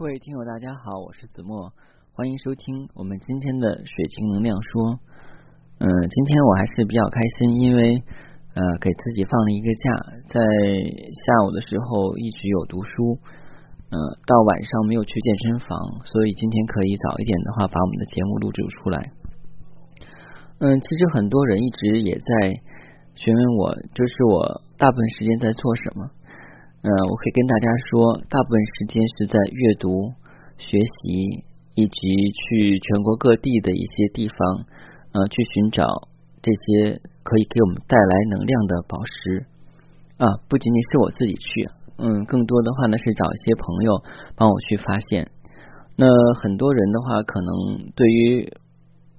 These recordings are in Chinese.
各位听友，大家好，我是子墨，欢迎收听我们今天的水晶能量说。嗯，今天我还是比较开心，因为呃给自己放了一个假，在下午的时候一直有读书，嗯，到晚上没有去健身房，所以今天可以早一点的话把我们的节目录制出来。嗯，其实很多人一直也在询问我，就是我大部分时间在做什么。嗯，我可以跟大家说，大部分时间是在阅读、学习，以及去全国各地的一些地方，呃，去寻找这些可以给我们带来能量的宝石啊。不仅仅是我自己去，嗯，更多的话呢是找一些朋友帮我去发现。那很多人的话，可能对于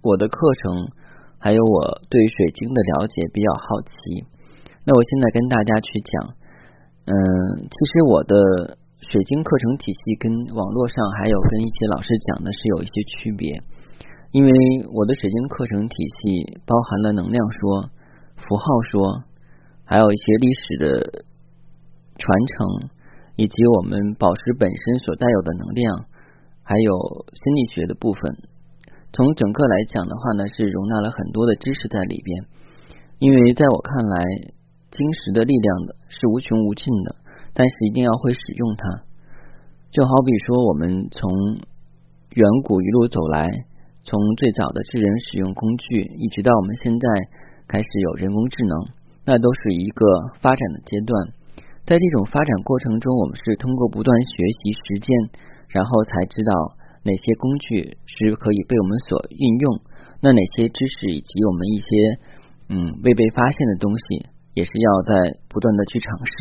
我的课程，还有我对水晶的了解比较好奇。那我现在跟大家去讲。嗯，其实我的水晶课程体系跟网络上还有跟一些老师讲的是有一些区别，因为我的水晶课程体系包含了能量说、符号说，还有一些历史的传承，以及我们宝石本身所带有的能量，还有心理学的部分。从整个来讲的话呢，是容纳了很多的知识在里边，因为在我看来。晶石的力量的是无穷无尽的，但是一定要会使用它。就好比说，我们从远古一路走来，从最早的智人使用工具，一直到我们现在开始有人工智能，那都是一个发展的阶段。在这种发展过程中，我们是通过不断学习实践，然后才知道哪些工具是可以被我们所运用，那哪些知识以及我们一些嗯未被发现的东西。也是要在不断的去尝试。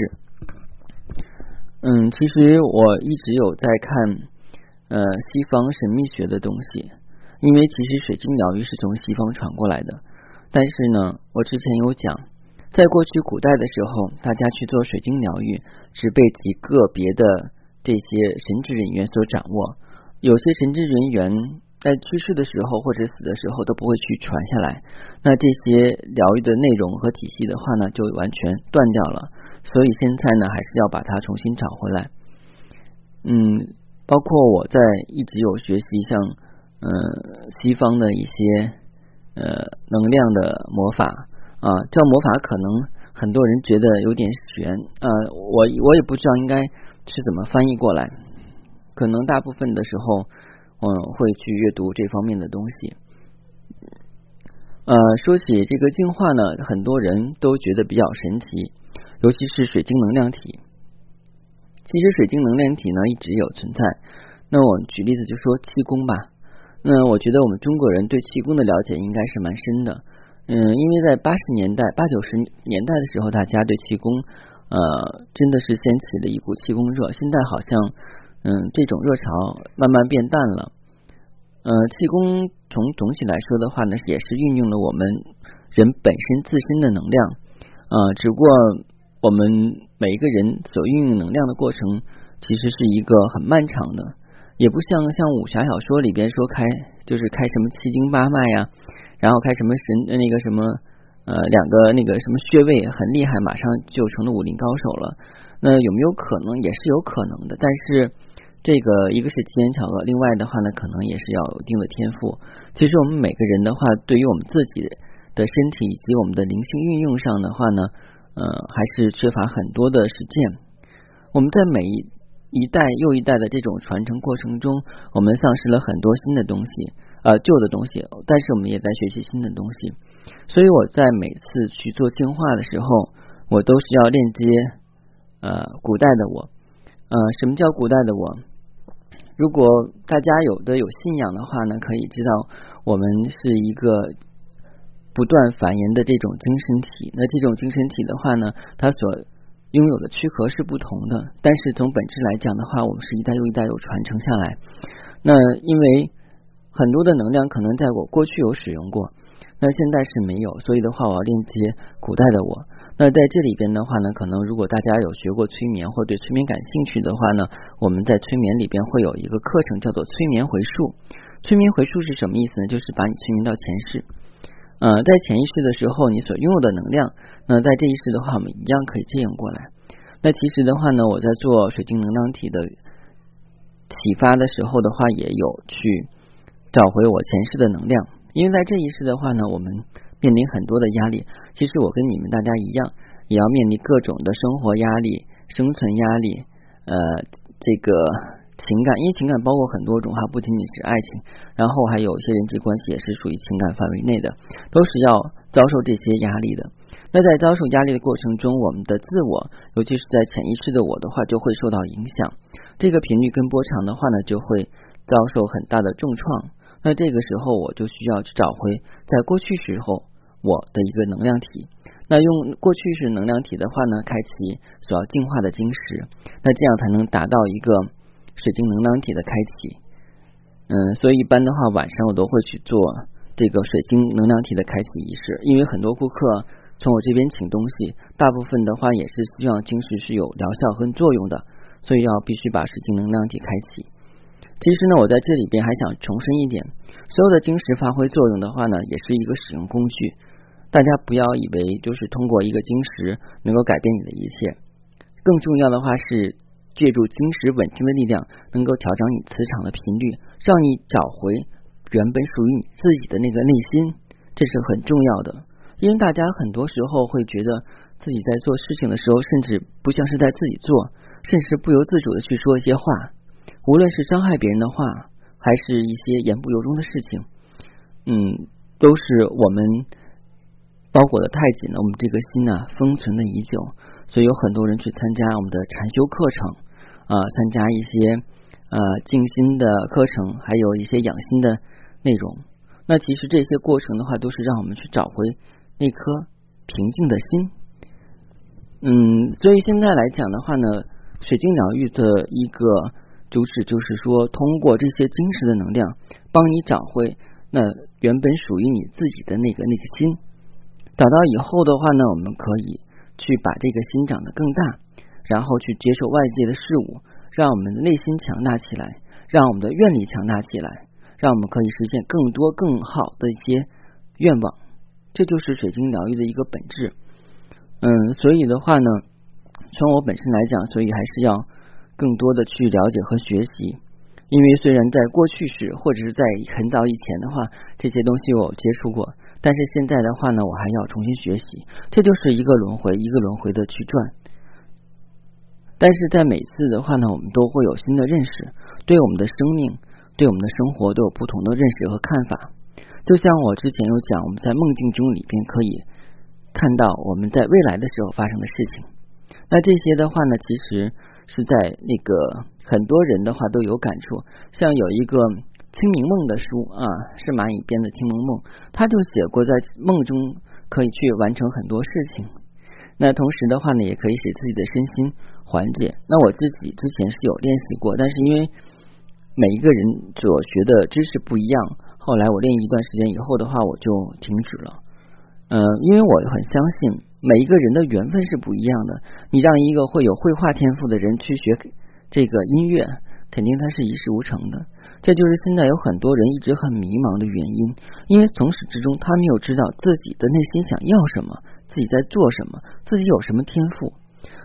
嗯，其实我一直有在看呃西方神秘学的东西，因为其实水晶疗愈是从西方传过来的。但是呢，我之前有讲，在过去古代的时候，大家去做水晶疗愈，只被极个别的这些神职人员所掌握，有些神职人员。在去世的时候或者死的时候都不会去传下来，那这些疗愈的内容和体系的话呢，就完全断掉了。所以现在呢，还是要把它重新找回来。嗯，包括我在一直有学习像呃西方的一些呃能量的魔法啊，叫魔法可能很多人觉得有点悬呃，我我也不知道应该是怎么翻译过来，可能大部分的时候。嗯，会去阅读这方面的东西。呃，说起这个净化呢，很多人都觉得比较神奇，尤其是水晶能量体。其实水晶能量体呢一直有存在。那我举例子就说气功吧。那我觉得我们中国人对气功的了解应该是蛮深的。嗯，因为在八十年代、八九十年代的时候，大家对气功呃真的是掀起了一股气功热。现在好像。嗯，这种热潮慢慢变淡了。呃，气功从总体来说的话呢，也是运用了我们人本身自身的能量。呃，只不过我们每一个人所运用能量的过程，其实是一个很漫长的，也不像像武侠小说里边说开就是开什么七经八脉呀，然后开什么神那个什么呃两个那个什么穴位很厉害，马上就成了武林高手了。那有没有可能？也是有可能的，但是。这个一个是机缘巧合，另外的话呢，可能也是要有一定的天赋。其实我们每个人的话，对于我们自己的身体以及我们的灵性运用上的话呢，呃，还是缺乏很多的实践。我们在每一一代又一代的这种传承过程中，我们丧失了很多新的东西，呃，旧的东西，但是我们也在学习新的东西。所以我在每次去做净化的时候，我都是要链接呃古代的我，呃，什么叫古代的我？如果大家有的有信仰的话呢，可以知道我们是一个不断繁衍的这种精神体。那这种精神体的话呢，它所拥有的躯壳是不同的，但是从本质来讲的话，我们是一代又一代有传承下来。那因为很多的能量可能在我过去有使用过，那现在是没有，所以的话，我要链接古代的我。那在这里边的话呢，可能如果大家有学过催眠或对催眠感兴趣的话呢，我们在催眠里边会有一个课程叫做催眠回溯。催眠回溯是什么意思呢？就是把你催眠到前世。呃，在潜意识的时候，你所拥有的能量，那在这一世的话，我们一样可以借用过来。那其实的话呢，我在做水晶能量体的启发的时候的话，也有去找回我前世的能量。因为在这一世的话呢，我们面临很多的压力。其实我跟你们大家一样，也要面临各种的生活压力、生存压力，呃，这个。情感，因为情感包括很多种，哈不仅仅是爱情，然后还有一些人际关系也是属于情感范围内的，都是要遭受这些压力的。那在遭受压力的过程中，我们的自我，尤其是在潜意识的我的话，就会受到影响。这个频率跟波长的话呢，就会遭受很大的重创。那这个时候，我就需要去找回在过去时候我的一个能量体。那用过去式能量体的话呢，开启所要净化的晶石，那这样才能达到一个。水晶能量体的开启，嗯，所以一般的话，晚上我都会去做这个水晶能量体的开启仪式。因为很多顾客从我这边请东西，大部分的话也是希望晶石是有疗效和作用的，所以要必须把水晶能量体开启。其实呢，我在这里边还想重申一点，所有的晶石发挥作用的话呢，也是一个使用工具，大家不要以为就是通过一个晶石能够改变你的一切，更重要的话是。借助晶石稳定的力量，能够调整你磁场的频率，让你找回原本属于你自己的那个内心，这是很重要的。因为大家很多时候会觉得自己在做事情的时候，甚至不像是在自己做，甚至不由自主的去说一些话，无论是伤害别人的话，还是一些言不由衷的事情，嗯，都是我们包裹的太紧了，我们这个心呢封存的已久。所以有很多人去参加我们的禅修课程啊，参加一些呃静心的课程，还有一些养心的内容。那其实这些过程的话，都是让我们去找回那颗平静的心。嗯，所以现在来讲的话呢，水晶疗愈的一个主旨就是说，通过这些晶石的能量，帮你找回那原本属于你自己的那个那个心。找到以后的话呢，我们可以。去把这个心长得更大，然后去接受外界的事物，让我们的内心强大起来，让我们的愿力强大起来，让我们可以实现更多更好的一些愿望。这就是水晶疗愈的一个本质。嗯，所以的话呢，从我本身来讲，所以还是要更多的去了解和学习。因为虽然在过去时或者是在很早以前的话，这些东西我接触过。但是现在的话呢，我还要重新学习，这就是一个轮回，一个轮回的去转。但是在每次的话呢，我们都会有新的认识，对我们的生命，对我们的生活都有不同的认识和看法。就像我之前有讲，我们在梦境中里边可以看到我们在未来的时候发生的事情。那这些的话呢，其实是在那个很多人的话都有感触，像有一个。清明梦的书啊，是蚂蚁编的清明梦，他就写过在梦中可以去完成很多事情。那同时的话呢，也可以使自己的身心缓解。那我自己之前是有练习过，但是因为每一个人所学的知识不一样，后来我练一段时间以后的话，我就停止了。嗯，因为我很相信每一个人的缘分是不一样的。你让一个会有绘画天赋的人去学这个音乐，肯定他是一事无成的。这就是现在有很多人一直很迷茫的原因，因为从始至终他没有知道自己的内心想要什么，自己在做什么，自己有什么天赋。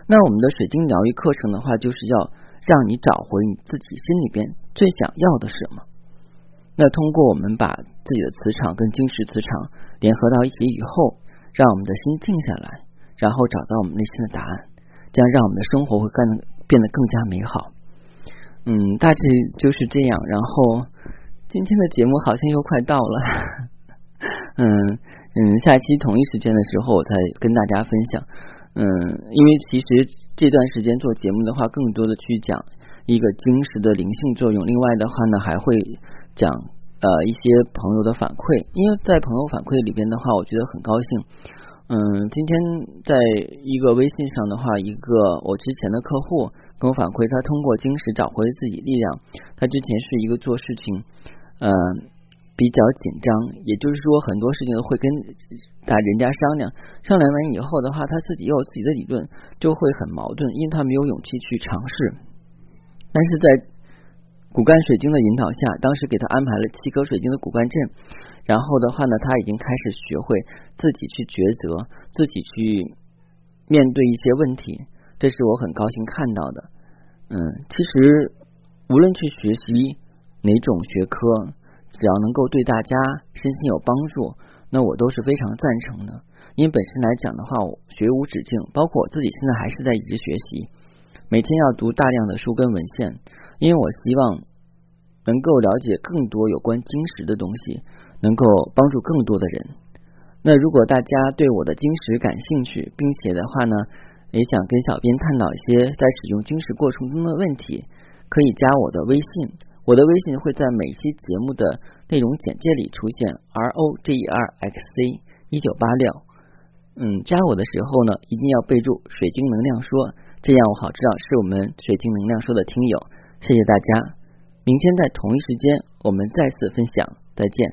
那我们的水晶疗愈课程的话，就是要让你找回你自己心里边最想要的什么。那通过我们把自己的磁场跟晶石磁场联合到一起以后，让我们的心静下来，然后找到我们内心的答案，这样让我们的生活会更变得更加美好。嗯，大致就是这样。然后今天的节目好像又快到了，嗯嗯，下期同一时间的时候我再跟大家分享。嗯，因为其实这段时间做节目的话，更多的去讲一个晶石的灵性作用。另外的话呢，还会讲呃一些朋友的反馈。因为在朋友反馈里边的话，我觉得很高兴。嗯，今天在一个微信上的话，一个我之前的客户。跟我反馈，他通过晶石找回了自己力量。他之前是一个做事情，嗯，比较紧张，也就是说很多事情会跟打人家商量，商量完以后的话，他自己又有自己的理论，就会很矛盾，因为他没有勇气去尝试。但是在骨干水晶的引导下，当时给他安排了七颗水晶的骨干阵，然后的话呢，他已经开始学会自己去抉择，自己去面对一些问题。这是我很高兴看到的，嗯，其实无论去学习哪种学科，只要能够对大家身心有帮助，那我都是非常赞成的。因为本身来讲的话，我学无止境，包括我自己现在还是在一直学习，每天要读大量的书跟文献，因为我希望能够了解更多有关晶石的东西，能够帮助更多的人。那如果大家对我的晶石感兴趣，并且的话呢，也想跟小编探讨一些在使用晶石过程中的问题，可以加我的微信，我的微信会在每期节目的内容简介里出现，R O G E R X C 一九八六。嗯，加我的时候呢，一定要备注“水晶能量说”，这样我好知道是我们水晶能量说的听友。谢谢大家，明天在同一时间我们再次分享，再见。